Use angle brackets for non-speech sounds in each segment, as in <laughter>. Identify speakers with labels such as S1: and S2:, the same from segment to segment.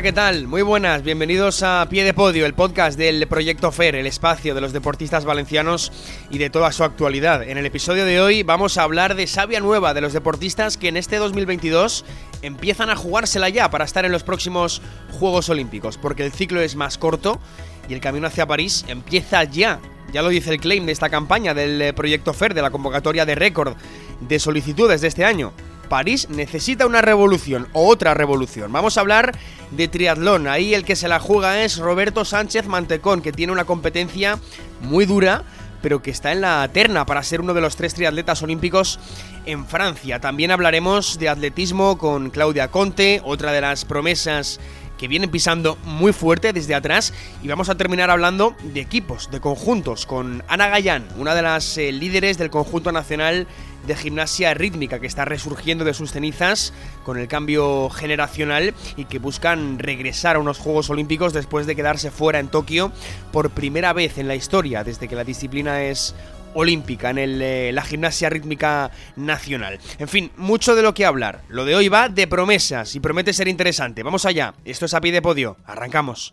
S1: Hola, ¿qué tal? Muy buenas, bienvenidos a Pie de Podio, el podcast del Proyecto FER, el espacio de los deportistas valencianos y de toda su actualidad. En el episodio de hoy vamos a hablar de Sabia Nueva, de los deportistas que en este 2022 empiezan a jugársela ya para estar en los próximos Juegos Olímpicos, porque el ciclo es más corto y el camino hacia París empieza ya. Ya lo dice el claim de esta campaña del Proyecto FER, de la convocatoria de récord de solicitudes de este año. París necesita una revolución o otra revolución. Vamos a hablar de triatlón. Ahí el que se la juega es Roberto Sánchez Mantecón, que tiene una competencia muy dura, pero que está en la terna para ser uno de los tres triatletas olímpicos en Francia. También hablaremos de atletismo con Claudia Conte, otra de las promesas que vienen pisando muy fuerte desde atrás y vamos a terminar hablando de equipos, de conjuntos, con Ana Gallán, una de las eh, líderes del conjunto nacional de gimnasia rítmica que está resurgiendo de sus cenizas con el cambio generacional y que buscan regresar a unos Juegos Olímpicos después de quedarse fuera en Tokio por primera vez en la historia desde que la disciplina es olímpica en el, eh, la gimnasia rítmica nacional. En fin, mucho de lo que hablar. Lo de hoy va de promesas y promete ser interesante. Vamos allá. Esto es a pie de podio. Arrancamos.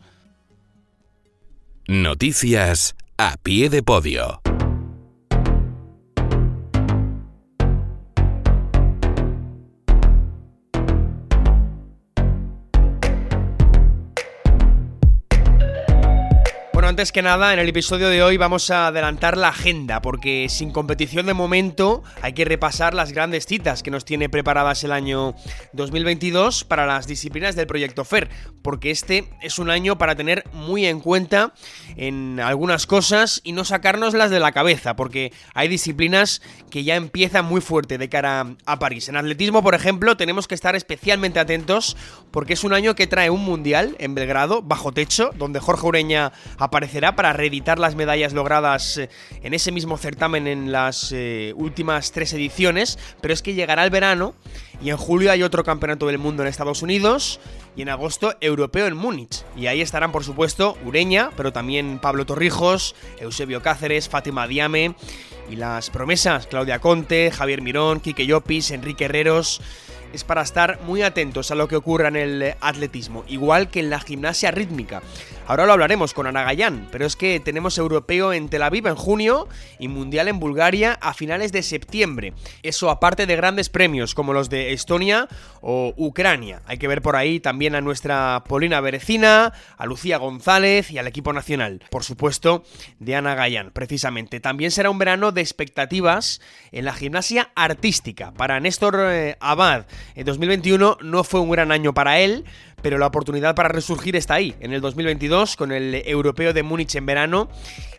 S2: Noticias a pie de podio.
S1: Antes que nada, en el episodio de hoy vamos a adelantar la agenda, porque sin competición de momento hay que repasar las grandes citas que nos tiene preparadas el año 2022 para las disciplinas del proyecto FER, porque este es un año para tener muy en cuenta en algunas cosas y no sacárnoslas de la cabeza, porque hay disciplinas que ya empiezan muy fuerte de cara a París. En atletismo, por ejemplo, tenemos que estar especialmente atentos porque es un año que trae un mundial en Belgrado, bajo techo, donde Jorge Ureña aparece para reeditar las medallas logradas eh, en ese mismo certamen en las eh, últimas tres ediciones, pero es que llegará el verano y en julio hay otro campeonato del mundo en Estados Unidos y en agosto europeo en Múnich. Y ahí estarán, por supuesto, Ureña, pero también Pablo Torrijos, Eusebio Cáceres, Fátima Diame y las promesas, Claudia Conte, Javier Mirón, Quique Llopis, Enrique Herreros es para estar muy atentos a lo que ocurra en el atletismo, igual que en la gimnasia rítmica. Ahora lo hablaremos con Ana Gallán, pero es que tenemos europeo en Tel Aviv en junio y mundial en Bulgaria a finales de septiembre. Eso aparte de grandes premios como los de Estonia o Ucrania. Hay que ver por ahí también a nuestra Polina Berecina, a Lucía González y al equipo nacional. Por supuesto, de Ana Gallán, precisamente. También será un verano de expectativas en la gimnasia artística. Para Néstor eh, Abad, en 2021 no fue un gran año para él, pero la oportunidad para resurgir está ahí, en el 2022, con el Europeo de Múnich en verano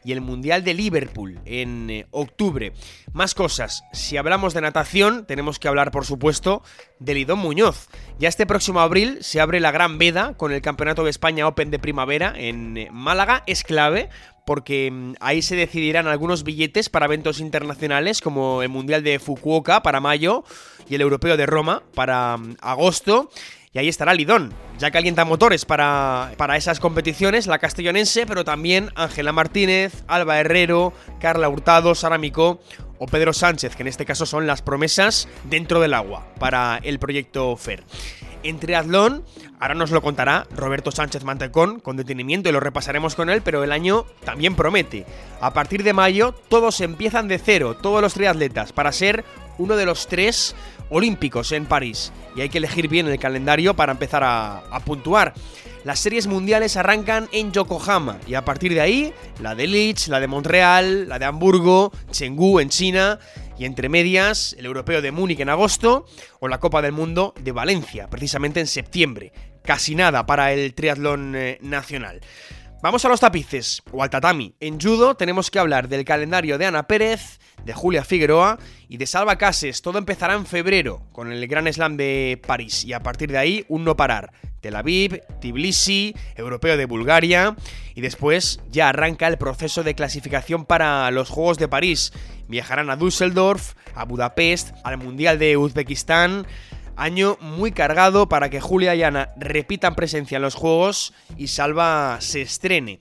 S1: y el Mundial de Liverpool en eh, octubre. Más cosas, si hablamos de natación, tenemos que hablar, por supuesto, de Lidón Muñoz. Ya este próximo abril se abre la Gran Veda con el Campeonato de España Open de Primavera en eh, Málaga. Es clave porque mm, ahí se decidirán algunos billetes para eventos internacionales como el Mundial de Fukuoka para mayo y el Europeo de Roma para mm, agosto. Y ahí estará Lidón, ya calienta motores para, para esas competiciones, la castellonense, pero también Ángela Martínez, Alba Herrero, Carla Hurtado, Sara Micó o Pedro Sánchez, que en este caso son las promesas dentro del agua para el proyecto FER. En triatlón, ahora nos lo contará Roberto Sánchez Mantecón con detenimiento y lo repasaremos con él, pero el año también promete. A partir de mayo todos empiezan de cero, todos los triatletas, para ser uno de los tres olímpicos en París. Y hay que elegir bien el calendario para empezar a, puntuar. Las series mundiales arrancan en Yokohama y a partir de ahí la de Leeds, la de Montreal, la de Hamburgo, Chengdu en China y entre medias el europeo de Múnich en agosto o la Copa del Mundo de Valencia, precisamente en septiembre. Casi nada para el triatlón eh, nacional. Vamos a los tapices, o al tatami. En judo tenemos que hablar del calendario de Ana Pérez, de Julia Figueroa y de Salva Cases. Todo empezará en febrero con el Gran Slam de París y a partir de ahí un no parar. Tel Aviv, Tbilisi, Europeo de Bulgaria y después ya arranca el proceso de clasificación para los Juegos de París. Viajarán a Düsseldorf, a Budapest, al Mundial de Uzbekistán. Año muy cargado para que Julia y Ana repitan presencia en los Juegos y Salva se estrene.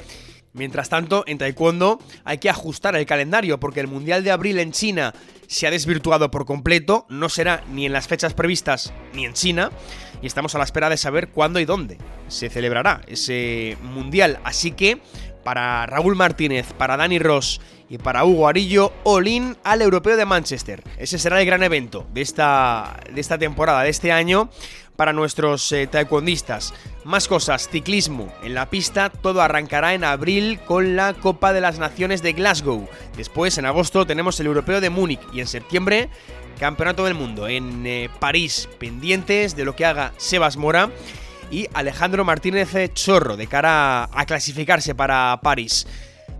S1: Mientras tanto, en Taekwondo hay que ajustar el calendario porque el Mundial de Abril en China se ha desvirtuado por completo, no será ni en las fechas previstas ni en China, y estamos a la espera de saber cuándo y dónde se celebrará ese Mundial. Así que, para Raúl Martínez, para Dani Ross y para Hugo Arillo, all al Europeo de Manchester. Ese será el gran evento de esta, de esta temporada, de este año, para nuestros eh, taekwondistas. Más cosas, ciclismo. En la pista todo arrancará en abril con la Copa de las Naciones de Glasgow. Después, en agosto, tenemos el Europeo de Múnich y en septiembre, Campeonato del Mundo en eh, París, pendientes de lo que haga Sebas Mora y Alejandro Martínez Chorro de cara a clasificarse para París.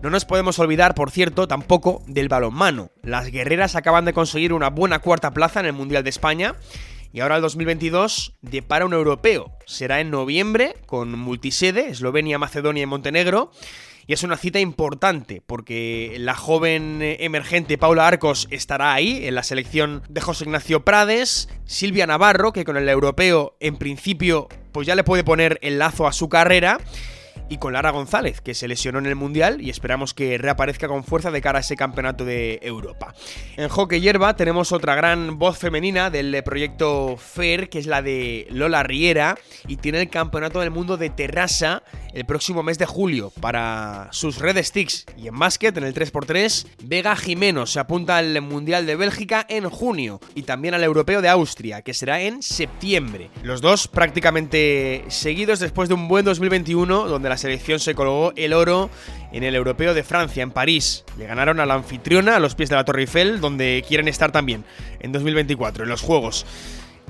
S1: No nos podemos olvidar, por cierto, tampoco del balonmano. Las guerreras acaban de conseguir una buena cuarta plaza en el Mundial de España y ahora el 2022 depara un europeo. Será en noviembre con multisede, Eslovenia, Macedonia y Montenegro. Y es una cita importante porque la joven emergente Paula Arcos estará ahí en la selección de José Ignacio Prades, Silvia Navarro, que con el europeo en principio pues ya le puede poner el lazo a su carrera y con Lara González, que se lesionó en el Mundial y esperamos que reaparezca con fuerza de cara a ese campeonato de Europa. En hockey hierba tenemos otra gran voz femenina del proyecto FAIR, que es la de Lola Riera, y tiene el campeonato del mundo de Terrassa el próximo mes de julio para sus Red Sticks. Y en básquet, en el 3x3, Vega Jimeno se apunta al Mundial de Bélgica en junio y también al Europeo de Austria, que será en septiembre. Los dos prácticamente seguidos después de un buen 2021 donde la selección se colgó el oro en el Europeo de Francia, en París. Le ganaron a la anfitriona a los pies de la Torre Eiffel, donde quieren estar también en 2024, en los Juegos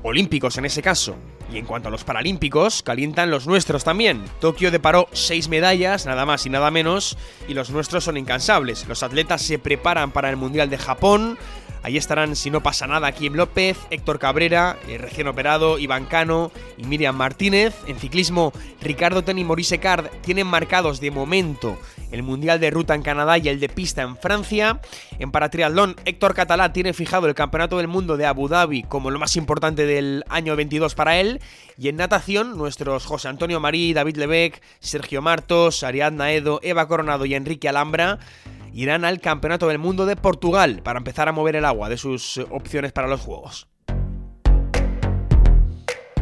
S1: olímpicos en ese caso. Y en cuanto a los paralímpicos, calientan los nuestros también. Tokio deparó seis medallas, nada más y nada menos, y los nuestros son incansables. Los atletas se preparan para el Mundial de Japón. Ahí estarán, si no pasa nada, Kim López, Héctor Cabrera, eh, recién operado, Iván Cano y Miriam Martínez. En ciclismo, Ricardo Ten y Maurice Card tienen marcados de momento el Mundial de Ruta en Canadá y el de Pista en Francia. En paratriatlón, Héctor Catalá tiene fijado el Campeonato del Mundo de Abu Dhabi como lo más importante del año 22 para él. Y en natación, nuestros José Antonio Marí, David Lebec, Sergio Martos, Ariadna Edo, Eva Coronado y Enrique Alhambra irán al Campeonato del Mundo de Portugal para empezar a mover el agua de sus opciones para los Juegos.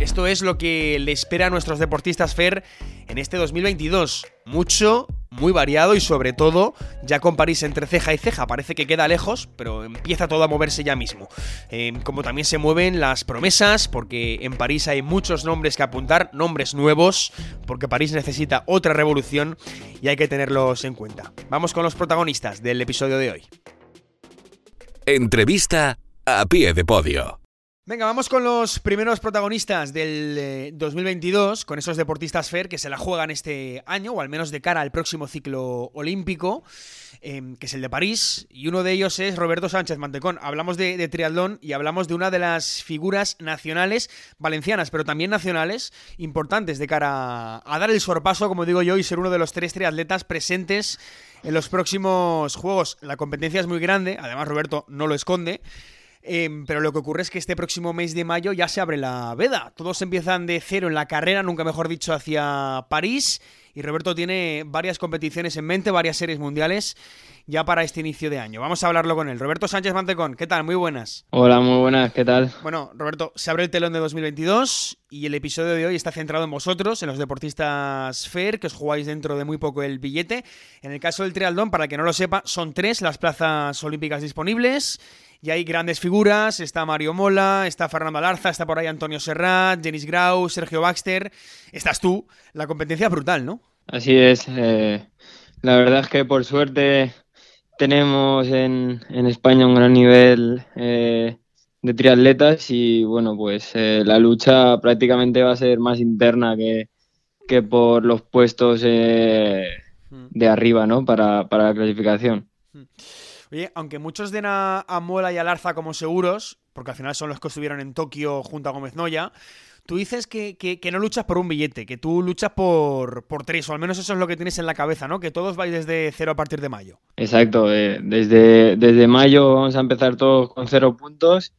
S1: Esto es lo que le espera a nuestros deportistas FER en este 2022. Mucho, muy variado y sobre todo ya con París entre ceja y ceja. Parece que queda lejos, pero empieza todo a moverse ya mismo. Eh, como también se mueven las promesas, porque en París hay muchos nombres que apuntar, nombres nuevos, porque París necesita otra revolución y hay que tenerlos en cuenta. Vamos con los protagonistas del episodio de hoy.
S2: Entrevista a pie de podio.
S1: Venga, vamos con los primeros protagonistas del 2022, eh, con esos deportistas FER que se la juegan este año, o al menos de cara al próximo ciclo olímpico, em, que es el de París, y uno de ellos es Roberto Sánchez Mantecón. Hablamos de, triatlón y hablamos de una de las figuras nacionales valencianas, pero también nacionales, importantes de cara a dar el sorpaso, como digo yo, y ser uno de los tres triatletas presentes en los próximos Juegos. La competencia es muy grande, además Roberto no lo esconde. Em, pero lo que ocurre es que este próximo mes de mayo ya se abre la veda. Todos empiezan de cero en la carrera, nunca mejor dicho, hacia París. Y Roberto tiene varias competiciones en mente, varias series mundiales ya para este inicio de año. Vamos a hablarlo con él. Roberto Sánchez Mantecón, ¿qué tal? Muy buenas.
S3: Hola, muy buenas, ¿qué tal?
S1: Bueno, Roberto, se abre el telón de 2022 y el episodio de hoy está centrado en vosotros, en los deportistas FAIR, que os jugáis dentro de muy poco el billete. En el caso del trialdón, para que no lo sepa, son tres las plazas olímpicas disponibles y hay grandes figuras, está Mario Mola, está Fernando Alarza, está por ahí Antonio Serrat, Jenis Grau, Sergio Baxter, estás tú, la competencia brutal, ¿no?
S3: Así es, eh, la verdad es que por suerte tenemos en, España un gran nivel eh, de triatletas y bueno, pues eh, la lucha prácticamente va a ser más interna que, que por los puestos mm. de arriba, ¿no? Para, para la clasificación. Mm.
S1: Oye, aunque muchos den a, a y a Larza como seguros, porque al final son los que estuvieron en Tokio junto a Gómez Noya, tú dices que, no luchas por un billete, que tú luchas por, por tres, o al menos eso es lo que tienes en la cabeza, ¿no? Que todos vais desde cero a partir de mayo.
S3: Exacto, eh, desde, desde mayo vamos a empezar todos con cero puntos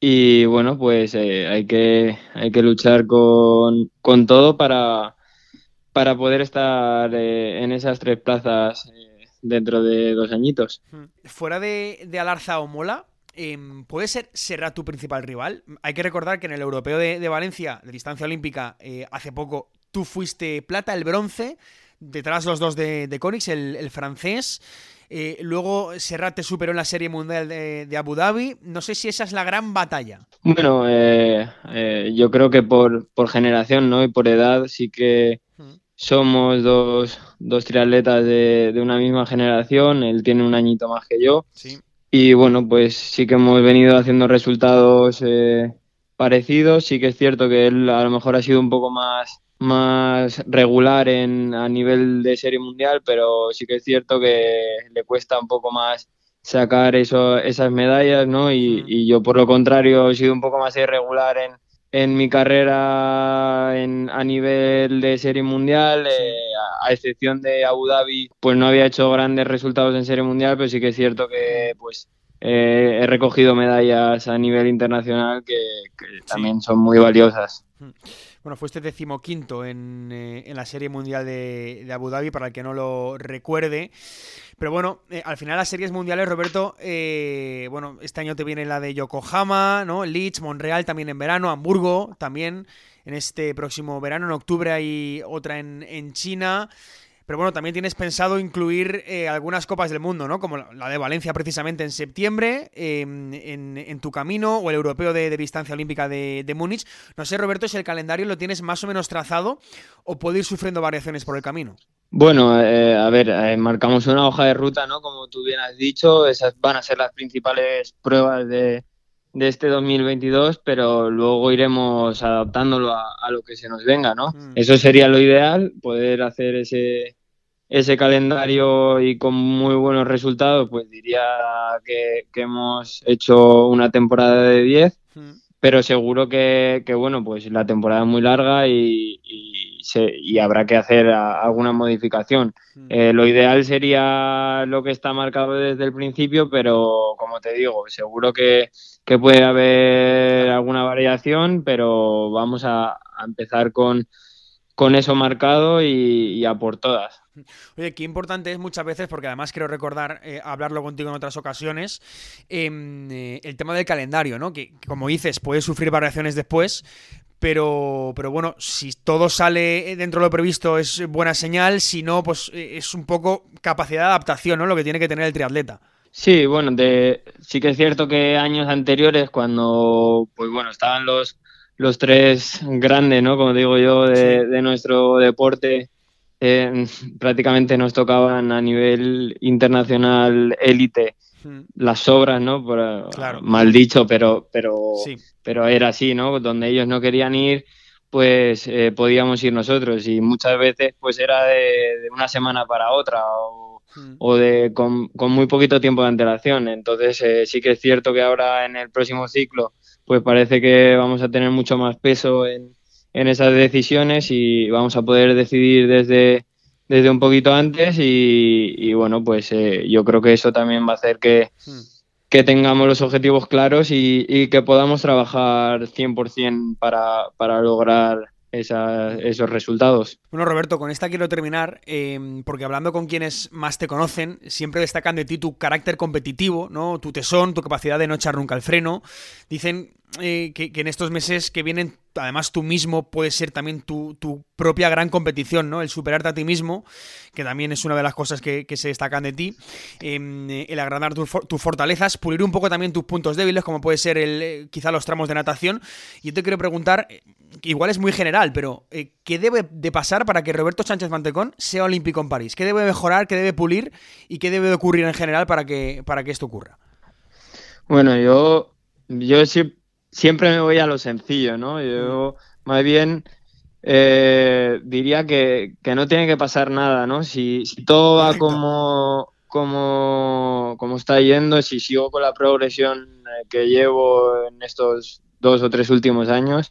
S3: y bueno, pues eh, hay, que, hay que luchar con, todo para, para poder estar eh, en esas tres plazas dentro de dos añitos.
S1: Fuera de, de Alarza o Mola, Em, ¿Puede ser será tu principal rival? Hay que recordar que en el europeo de, Valencia, de distancia olímpica, eh, hace poco tú fuiste plata, el bronce, detrás los dos de, de el, francés. Eh, luego Serrat te superó en la Serie Mundial de, Abu Dhabi. No sé si esa es la gran batalla.
S3: Bueno, eh, yo creo que por, generación ¿no? y por edad sí que mm. Somos dos, dos triatletas de, de, una misma generación. Él tiene un añito más que yo. Sí. Y bueno, pues sí que hemos venido haciendo resultados eh, parecidos. Sí que es cierto que él a lo mejor ha sido un poco más, más regular en, a nivel de serie mundial, pero sí que es cierto que le cuesta un poco más sacar eso, esas medallas, ¿no? Y, y, yo por lo contrario he sido un poco más irregular en, en mi carrera en, a nivel de serie mundial, eh, a, excepción de Abu Dhabi, pues no había hecho grandes resultados en serie mundial, pero sí que es cierto que pues eh, he recogido medallas a nivel internacional que, también son muy valiosas.
S1: Bueno, fuiste decimoquinto en, eh, en la Serie Mundial de, de, Abu Dhabi, para el que no lo recuerde. Pero bueno, eh, al final las series mundiales, Roberto, eh, bueno, este año te viene la de Yokohama, ¿no? Leeds, Montreal también en verano, Hamburgo también en este próximo verano, en octubre hay otra en, en China. Pero bueno, también tienes pensado incluir eh, algunas copas del mundo, ¿no? Como la de Valencia precisamente en septiembre, em, en, tu camino, o el europeo de, distancia olímpica de, Múnich. No sé, Roberto, si el calendario lo tienes más o menos trazado o puede ir sufriendo variaciones por el camino.
S3: Bueno, eh, a ver, eh, marcamos una hoja de ruta, ¿no? Como tú bien has dicho, esas van a ser las principales pruebas de, este 2022, pero luego iremos adaptándolo a, lo que se nos venga, ¿no? Mm. Eso sería lo ideal, poder hacer ese, ese calendario y con muy buenos resultados, pues diría que, hemos hecho una temporada de 10, mm. pero seguro que, bueno, pues la temporada es muy larga y, y, habrá que hacer alguna modificación. Mm. Eh, lo ideal sería lo que está marcado desde el principio, pero como te digo, seguro que, puede haber alguna variación, pero vamos a, empezar con, con eso marcado y a por todas.
S1: Oye, qué importante es muchas veces, porque además quiero recordar eh, hablarlo contigo en otras ocasiones, em, eh, el tema del calendario, ¿no? Que, como dices, puede sufrir variaciones después, pero, pero bueno, si todo sale dentro de lo previsto es buena señal, si no, pues eh, es un poco capacidad de adaptación, ¿no? Lo que tiene que tener el triatleta.
S3: Sí, bueno, de, sí que es cierto que años anteriores, cuando pues bueno, estaban los, los tres grandes, ¿no? Como digo yo, de, de nuestro deporte, eh, <laughs> prácticamente nos tocaban a nivel internacional élite hmm. las sobras, ¿no? Mal dicho, pero, pero, pero era así, ¿no? Donde ellos no querían ir, pues eh, podíamos ir nosotros y muchas veces pues era de, una semana para otra o, hmm. de con, muy poquito tiempo de antelación. Entonces eh, sí que es cierto que ahora en el próximo ciclo pues parece que vamos a tener mucho más peso en, en esas decisiones y vamos a poder decidir desde, desde un poquito antes y, bueno, pues eh, yo creo que eso también va a hacer que, hmm. que tengamos los objetivos claros y, y que podamos trabajar 100% para, para lograr esos resultados.
S1: Bueno, Roberto, con esta quiero terminar, em, porque hablando con quienes más te conocen, siempre destacan de ti tu carácter competitivo, ¿no? Tu tesón, tu capacidad de no echar nunca el freno. Dicen eh, que, en estos meses que vienen, además tú mismo puedes ser también tu, propia gran competición, ¿no? El superarte a ti mismo, que también es una de las cosas que, se destacan de ti. Em, el agrandar tus fortalezas, pulir un poco también tus puntos débiles, como puede ser el, eh, quizá los tramos de natación. Yo te quiero preguntar, que igual es muy general, pero eh, ¿qué debe de pasar para que Roberto Sánchez Mantecón sea olímpico en París? ¿Qué debe mejorar, qué debe pulir y qué debe de ocurrir en general para que, para que esto ocurra?
S3: Bueno, yo, yo sí siempre me voy a lo sencillo, ¿no? Yo más bien eh, diría que, no tiene que pasar nada, ¿no? Si, todo va como, cómo, cómo está yendo, si sigo con la progresión eh, que llevo en estos dos o tres últimos años,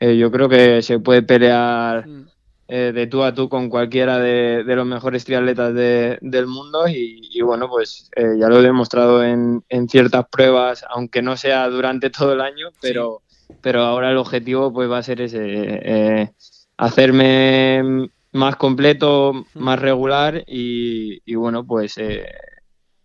S3: eh, yo creo que se puede pelear mm. Eh, de tú a tú con cualquiera de, los mejores triatletas del mundo y, bueno, pues ya lo he demostrado en, en, ciertas pruebas, aunque no sea durante <laughs> todo el año, pero, pero ahora el objetivo pues va a ser ese, hacerme más completo, más regular y, bueno, pues eh,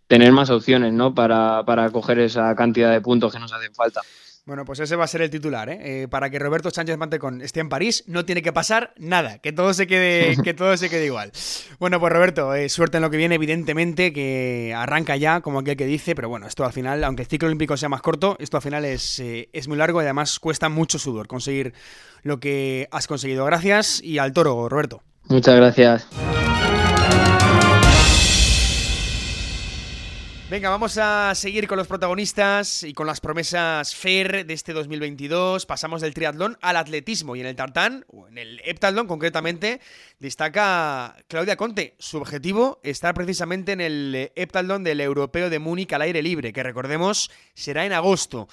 S3: tener más opciones, ¿no? Para, para coger esa cantidad de puntos que nos hacen falta.
S1: Bueno, pues ese va a ser el titular, ¿eh? ¿eh? para que Roberto Sánchez Mantecón esté en París, no tiene que pasar nada, que todo se quede, <laughs> que todo se quede igual. Bueno, pues Roberto, eh, suerte en lo que viene, evidentemente, que arranca ya, como aquel que dice, pero bueno, esto al final, aunque el ciclo olímpico sea más corto, esto al final es, eh, es muy largo y además cuesta mucho sudor conseguir lo que has conseguido. Gracias y al toro, Roberto.
S3: Muchas gracias.
S1: Venga, vamos a seguir con los protagonistas y con las promesas FER de este 2022. Pasamos del triatlón al atletismo y en el tartán, o en el heptatlón concretamente, destaca Claudia Conte. Su objetivo estar precisamente en el heptatlón del Europeo de Múnich al aire libre, que recordemos será en agosto.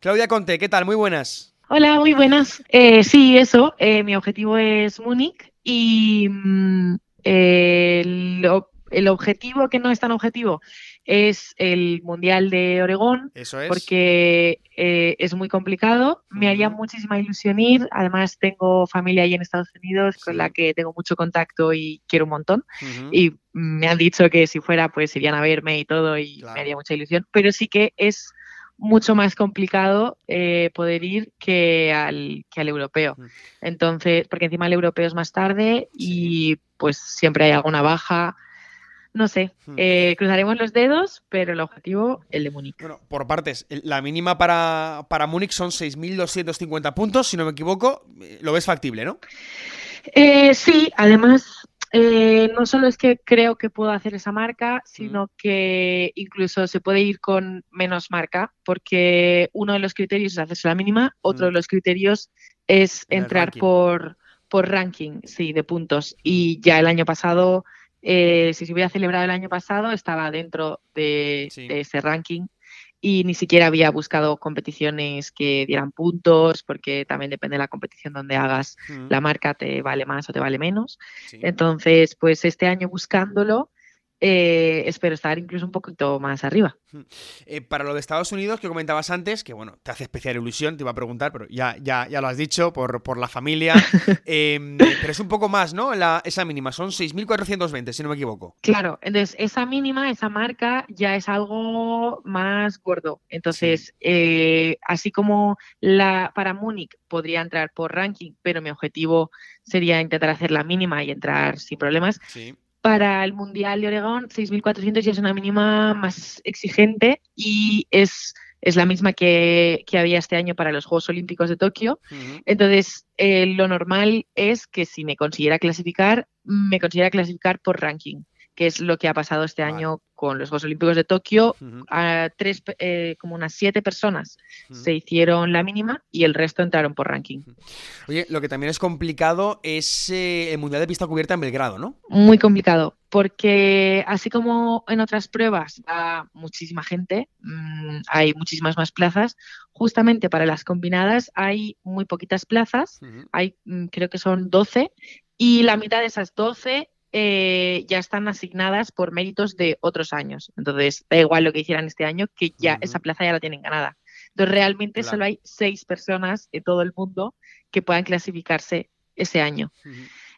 S1: Claudia Conte, ¿qué tal? Muy buenas.
S4: Hola, muy buenas. Eh, sí, eso, eh, mi objetivo es Múnich y mm, el, el objetivo que no es tan objetivo es el Mundial de Oregón.
S1: Eso es.
S4: Porque eh, es muy complicado. Me haría muchísima ilusión ir. Además, tengo familia ahí en Estados Unidos con la que tengo mucho contacto y quiero un montón. Y me han dicho que si fuera, pues irían a verme y todo y me haría mucha ilusión. Pero sí que es mucho más complicado eh, poder ir que al, que al europeo. Entonces, porque encima el europeo es más tarde y pues siempre hay alguna baja no sé, hmm. eh, cruzaremos los dedos, pero el objetivo, el de Múnich.
S1: Bueno, por partes, la mínima para, para Múnich son 6.250 puntos, si no me equivoco. Eh, lo ves factible, ¿no?
S4: Eh, sí, además, no solo es que creo que puedo hacer esa marca, sino hmm. que incluso se puede ir con menos marca, porque uno de los criterios es hacerse la mínima, otro hmm. de los criterios es entrar por, por ranking, sí, de puntos. Y ya el año pasado eh, si se hubiera celebrado el año pasado, estaba dentro de, ese ranking y ni siquiera había buscado competiciones que dieran puntos, porque también depende de la competición donde hagas, mm. la marca te vale más o te vale menos. Entonces, pues este año buscándolo, eh, espero estar incluso un poquito más arriba.
S1: Eh, para lo de Estados Unidos que comentabas antes, que bueno, te hace especial ilusión, te iba a preguntar, pero ya, ya, ya lo has dicho, por, por la familia. <laughs> Em, pero es un poco más, ¿no? La, esa mínima, son 6.420, si no me equivoco.
S4: Claro, entonces esa mínima, esa marca, ya es algo más gordo. Entonces, eh, así como la para Múnich podría entrar por ranking, pero mi objetivo sería intentar hacer la mínima y entrar sin problemas. Sí para el Mundial de Oregón, 6.400 ya es una mínima más exigente y es, es la misma que, había este año para los Juegos Olímpicos de Tokio. Entonces, eh, lo normal es que si me consiguiera clasificar, me consiguiera clasificar por ranking que es lo que ha pasado este año con los Juegos Olímpicos de Tokio. a tres, eh, como unas siete personas se hicieron la mínima y el resto entraron por ranking.
S1: Oye, lo que también es complicado es eh, el Mundial de Pista Cubierta en Belgrado, ¿no?
S4: Muy complicado, porque así como en otras pruebas va muchísima gente, mm, hay muchísimas más plazas, justamente para las combinadas hay muy poquitas plazas, hay mm, creo que son 12 y la mitad de esas 12 eh, ya están asignadas por méritos de otros años. Entonces, da igual lo que hicieran este año, que ya esa plaza ya la tienen ganada. Entonces, realmente solo hay seis personas en todo el mundo que puedan clasificarse ese año.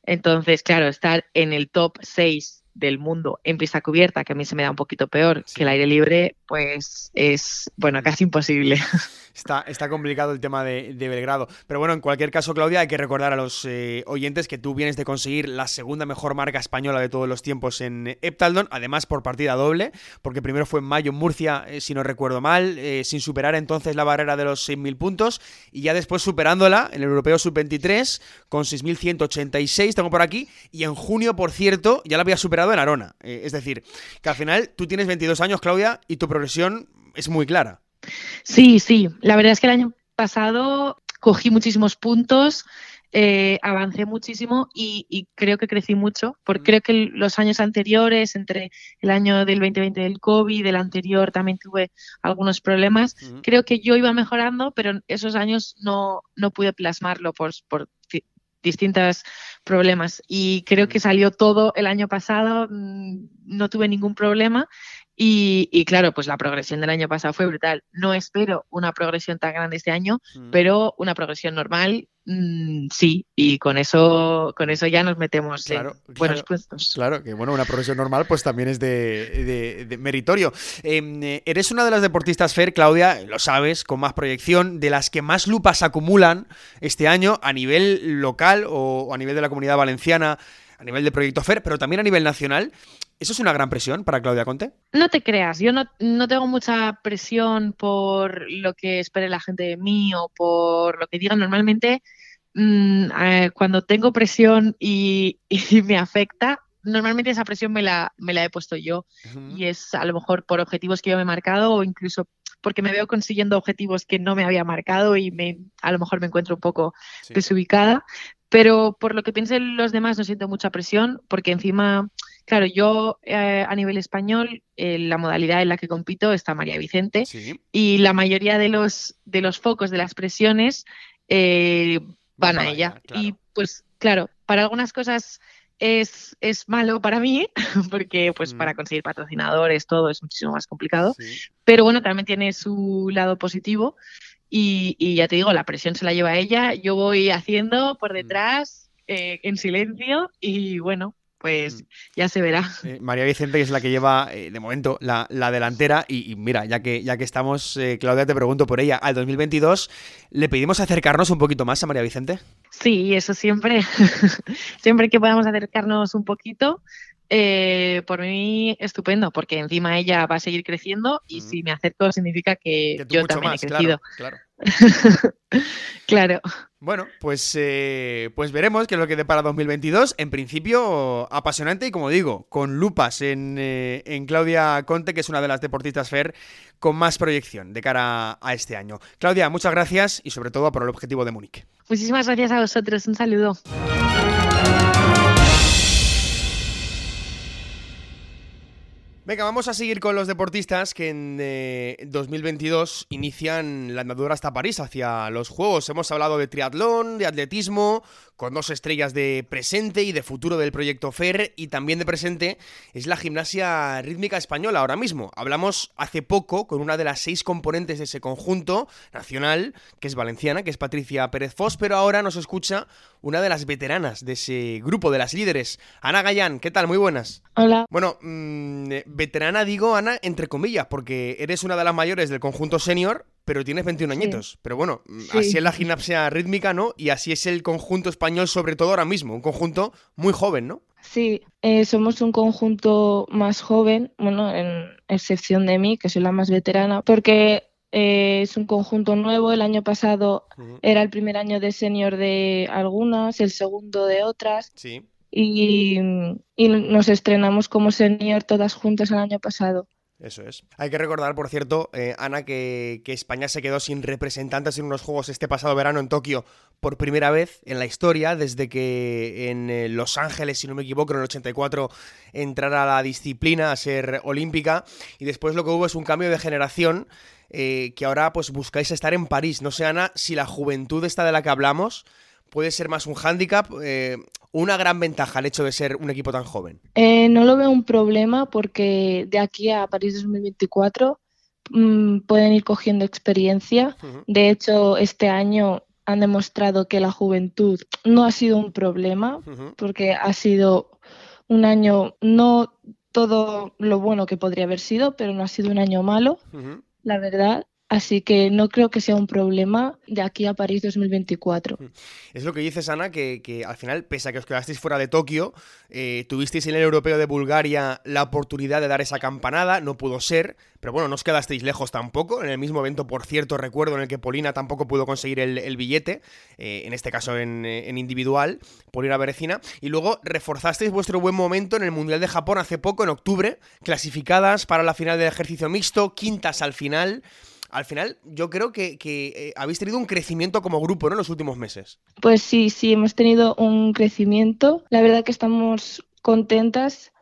S4: Entonces, claro, estar en el top 6 del mundo en pista cubierta, que a mí se me da un poquito peor que el aire libre, pues es, bueno, casi imposible. <laughs>
S1: Está, está complicado el tema de, Belgrado. Pero bueno, en cualquier caso, Claudia, hay que recordar a los eh, oyentes que tú vienes de conseguir la segunda mejor marca española de todos los tiempos en Eptaldon, además por partida doble, porque primero fue en mayo en Murcia, eh, si no recuerdo mal, eh, sin superar entonces la barrera de los 6.000 puntos, y ya después superándola en el Europeo Sub-23 con 6.186, tengo por aquí, y en junio, por cierto, ya la había superado en Arona. es decir, que al final tú tienes 22 años, Claudia, y tu progresión es muy clara.
S4: Sí, sí. La verdad es que el año pasado cogí muchísimos puntos. eh, avancé muchísimo y, creo que crecí mucho, porque creo que los años anteriores, entre el año del 2020 del COVID, del anterior también tuve algunos problemas, creo que yo iba mejorando, pero esos años no, no pude plasmarlo por, por distintos problemas. Y creo que salió todo el año pasado, mm, no tuve ningún problema y, claro, pues la progresión del año pasado fue brutal. No espero una progresión tan grande este año, mm. pero una progresión normal, mm, sí. Y con eso, con eso ya nos metemos en buenos puestos.
S1: Claro, que bueno, una progresión normal, pues también es de, meritorio. Em, eh, eres una de las deportistas Fer, Claudia, lo sabes, con más proyección, de las que más lupas acumulan este año a nivel local o a nivel de la comunidad valenciana a nivel de Proyecto FER, pero también a nivel nacional. ¿Eso es una gran presión para Claudia Conte?
S4: No te creas, yo no, tengo mucha presión por lo que espere la gente de mí o por lo que digan. Normalmente, mm, eh, cuando tengo presión <laughs> y, me afecta, normalmente esa presión me la, me la he puesto yo. Y es a lo mejor por objetivos que yo me he marcado o incluso porque me veo consiguiendo objetivos que no me había marcado y me, a lo mejor me encuentro un poco desubicada. Pero por lo que piensen los demás no siento mucha presión porque encima Claro, yo eh, a nivel español, eh, la modalidad en la que compito está María Vicente y la mayoría de los, de los focos de las presiones eh, van a ella. Y pues claro, para algunas cosas es, es malo para mí, <laughs> porque pues para mm. conseguir patrocinadores todo es muchísimo más complicado, pero bueno, también tiene su lado positivo y, y, ya te digo, la presión se la lleva ella, yo voy haciendo por mm. detrás en silencio y bueno, pues mm. ya se verá.
S1: Eh, María Vicente, que es la que lleva eh, de momento la, delantera, y, mira, ya que, ya que estamos, eh, Claudia, te pregunto por ella, al 2022, ¿le pedimos acercarnos un poquito más a María Vicente?
S4: Sí, eso siempre, <laughs> siempre que podamos acercarnos un poquito, por mí estupendo, porque encima ella va a seguir creciendo y si me acerco significa que, yo también he crecido.
S1: claro.
S4: claro. <laughs>
S1: Bueno, pues, eh, pues veremos qué es lo que depara 2022. En principio, apasionante y como digo, con lupas en, eh, en, Claudia Conte, que es una de las deportistas FER con más proyección de cara a este año. Claudia, muchas gracias y sobre todo por el objetivo de Múnich.
S4: Muchísimas gracias a vosotros. Un saludo.
S1: Venga, vamos a seguir con los deportistas que en 2022 eh, inician la andadura hasta París, hacia los Juegos. Hemos hablado de triatlón, de atletismo, con dos estrellas de presente y de futuro del proyecto FER y también de presente es la gimnasia rítmica española ahora mismo. Hablamos hace poco con una de las seis componentes de ese conjunto nacional, que es valenciana, que es Patricia Pérez Fos, pero ahora nos escucha una de las veteranas de ese grupo, de las líderes, Ana Gallán. ¿Qué tal? Muy buenas.
S4: Hola.
S1: Bueno, mm, veterana digo, Ana, entre comillas, porque eres una de las mayores del conjunto senior, pero tienes 21 añitos. Pero bueno, mm, así es la gimnasia rítmica, ¿no? Y así es el conjunto español, sobre todo ahora mismo, un conjunto muy joven, ¿no?
S5: Sí, eh, somos un conjunto más joven, bueno, en excepción de mí, que soy la más veterana, porque eh, es un conjunto nuevo. El año pasado era el primer año de senior de algunas, el segundo de otras.
S1: Sí.
S5: Y, y nos estrenamos como senior todas juntas el año pasado.
S1: Eso es. Hay que recordar, por cierto, eh, Ana, que, España se quedó sin representantes en unos Juegos este pasado verano en Tokio por primera vez en la historia, desde que en eh, Los Ángeles, si no me equivoco, en el 84 entrara la disciplina a ser olímpica. Y después lo que hubo es un cambio de generación eh, que ahora pues buscáis estar en París. No sé, Ana, si la juventud esta de la que hablamos puede ser más un hándicap eh, una gran ventaja el hecho de ser un equipo tan joven?
S5: Eh, no lo veo un problema porque de aquí a París 2024 mm, pueden ir cogiendo experiencia. De hecho, este año han demostrado que la juventud no ha sido un problema porque ha sido un año no todo lo bueno que podría haber sido, pero no ha sido un año malo, la verdad. Así que no creo que sea un problema de aquí a París 2024. Mm.
S1: Es lo que dices, Ana, que, al final, pese a que os quedasteis fuera de Tokio, eh, tuvisteis en el Europeo de Bulgaria la oportunidad de dar esa campanada, no pudo ser, pero bueno, no os quedasteis lejos tampoco. En el mismo evento, por cierto, recuerdo en el que Polina tampoco pudo conseguir el, billete, eh, en este caso en, en, individual, Polina Berecina. Y luego reforzasteis vuestro buen momento en el Mundial de Japón hace poco, en octubre, clasificadas para la final del ejercicio mixto, quintas al final al final yo creo que, eh, habéis tenido un crecimiento como grupo, ¿no? En los últimos meses.
S5: Pues sí, sí, hemos tenido un crecimiento. La verdad que estamos contentas.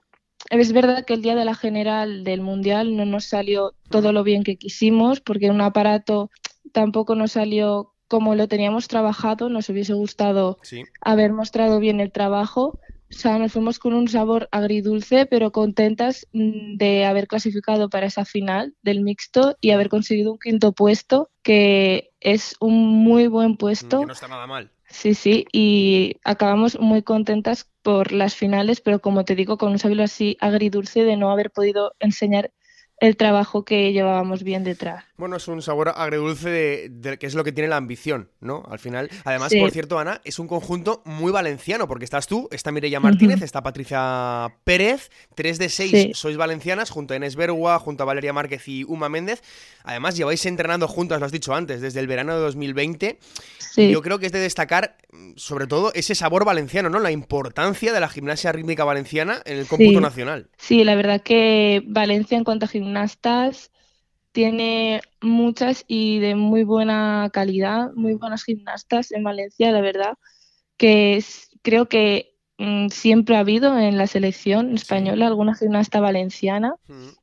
S5: Es verdad que el día de la general del Mundial no nos salió todo lo bien que quisimos, porque un aparato tampoco nos salió como lo teníamos trabajado. Nos hubiese gustado haber mostrado bien el trabajo o sea, nos fuimos con un sabor agridulce, pero contentas mm, de haber clasificado para esa final del mixto y haber conseguido un quinto puesto, que es un muy buen puesto.
S1: Que no está nada mal.
S5: Sí, sí, y acabamos muy contentas por las finales, pero como te digo, con un sabor así agridulce de no haber podido enseñar el trabajo que llevábamos bien detrás.
S1: Bueno, es un sabor agridulce de, que es lo que tiene la ambición, ¿no? Al final. Además, por cierto, Ana, es un conjunto muy valenciano, porque estás tú, está Mireia Martínez, está Patricia Pérez, tres de seis sois valencianas, junto a Inés Bergua, junto a Valeria Márquez y Uma Méndez. Además, lleváis entrenando juntas, lo has dicho antes, desde el verano de 2020. Sí. Yo creo que es de destacar, sobre todo, ese sabor valenciano, ¿no? La importancia de la gimnasia rítmica valenciana en el cómputo nacional.
S5: Sí, la verdad que Valencia en cuanto a gimnastas, tiene muchas y de muy buena calidad, muy buenas gimnastas en Valencia, la verdad, que creo que mm, siempre ha habido en la selección española alguna gimnasta valenciana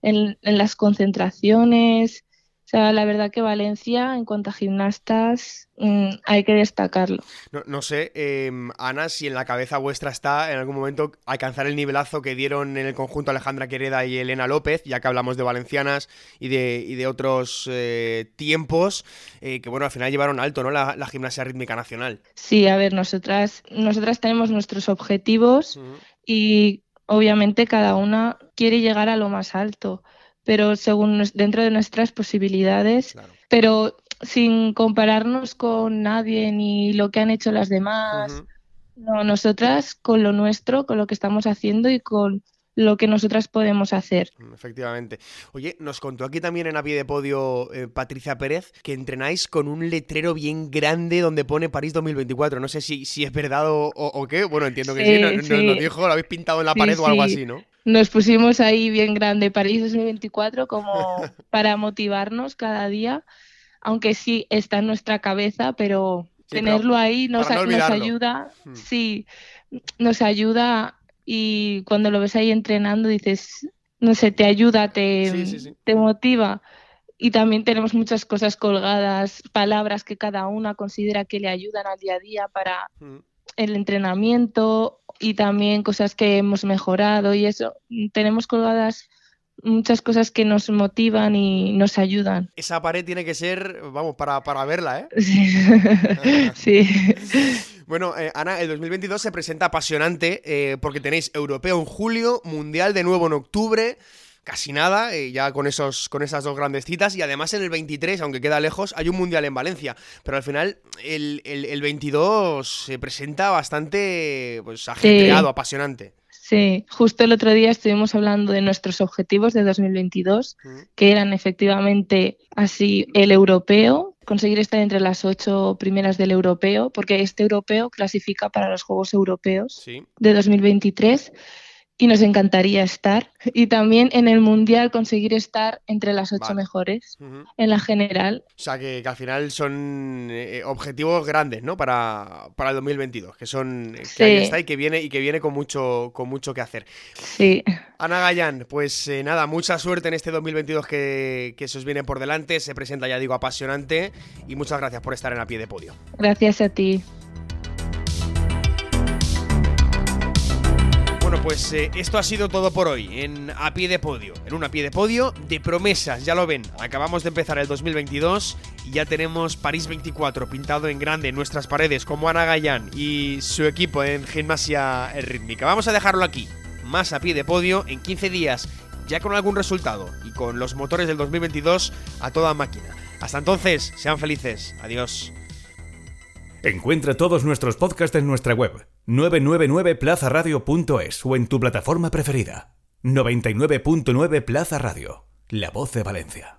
S5: en, en, las concentraciones, sea, la verdad que Valencia, en cuanto a gimnastas, mm, hay que destacarlo.
S1: No, sé, em, Ana, si en la cabeza vuestra está en algún momento alcanzar el nivelazo que dieron en el conjunto Alejandra Quereda y Elena López, ya que hablamos de valencianas y de, de otros eh, tiempos, eh, que bueno, al final llevaron alto, ¿no? La, gimnasia rítmica nacional.
S5: Sí, a ver, nosotras, nosotras tenemos nuestros objetivos y obviamente cada una quiere llegar a lo más alto pero según dentro de nuestras posibilidades, pero sin compararnos con nadie ni lo que han hecho las demás. No, nosotras con lo nuestro, con lo que estamos haciendo y con lo que nosotras podemos hacer.
S1: Mm, efectivamente. Oye, nos contó aquí también en a pie de podio eh, Patricia Pérez que entrenáis con un letrero bien grande donde pone París 2024. No sé si, si es verdad o, qué. Bueno, entiendo que sí, nos, lo dijo, lo habéis pintado en la pared o algo así, ¿no?
S5: Nos pusimos ahí bien grande París 2024 como <laughs> para motivarnos cada día, aunque sí está en nuestra cabeza, pero tenerlo ahí nos, nos ayuda, hmm. sí, nos ayuda y cuando lo ves ahí entrenando dices, no sé, te ayuda, te, te motiva. Y también tenemos muchas cosas colgadas, palabras que cada una considera que le ayudan al día a día para mm. el entrenamiento y también cosas que hemos mejorado y eso. Tenemos colgadas muchas cosas que nos motivan y nos ayudan.
S1: Esa pared tiene que ser, vamos, para, para verla, ¿eh? <laughs> <laughs>
S5: Sí.
S1: Bueno, eh, Ana, el 2022 se presenta apasionante eh, porque tenéis europeo en julio, mundial de nuevo en octubre casi nada, eh, ya con, esos, con esas dos grandes citas. Y además en el 23, aunque queda lejos, hay un mundial en Valencia. Pero al final el, el, 22 se presenta bastante pues, ajetreado, apasionante.
S5: Sí, justo el otro día estuvimos hablando de nuestros objetivos de 2022, que eran efectivamente así el europeo, conseguir estar entre las ocho primeras del europeo, porque este europeo clasifica para los Juegos Europeos de 2023 y nos encantaría estar. Y también en el Mundial conseguir estar entre las ocho mejores en la general.
S1: O sea, que, al final son eh, objetivos grandes, ¿no? Para, para el 2022, que son que ahí está y que viene y que viene con mucho, con mucho que hacer.
S5: Sí.
S1: Ana Gallán, pues eh, nada, mucha suerte en este 2022 que, que se os viene por delante. Se presenta, ya digo, apasionante. Y muchas gracias por estar en a pie de podio.
S5: Gracias a ti.
S1: Pues eh, esto ha sido todo por hoy en A Pie de Podio. En un A Pie de Podio de promesas, ya lo ven. Acabamos de empezar el 2022 y ya tenemos París 24 pintado en grande en nuestras paredes como Ana Gallán y su equipo en gimnasia rítmica. Vamos a dejarlo aquí. Más A Pie de Podio en 15 días, ya con algún resultado y con los motores del 2022 a toda máquina. Hasta entonces, sean felices. Adiós.
S6: Encuentra todos nuestros podcasts en nuestra web 999plazaradio.es o en tu plataforma preferida. 99.9 Plaza Radio, la voz de Valencia.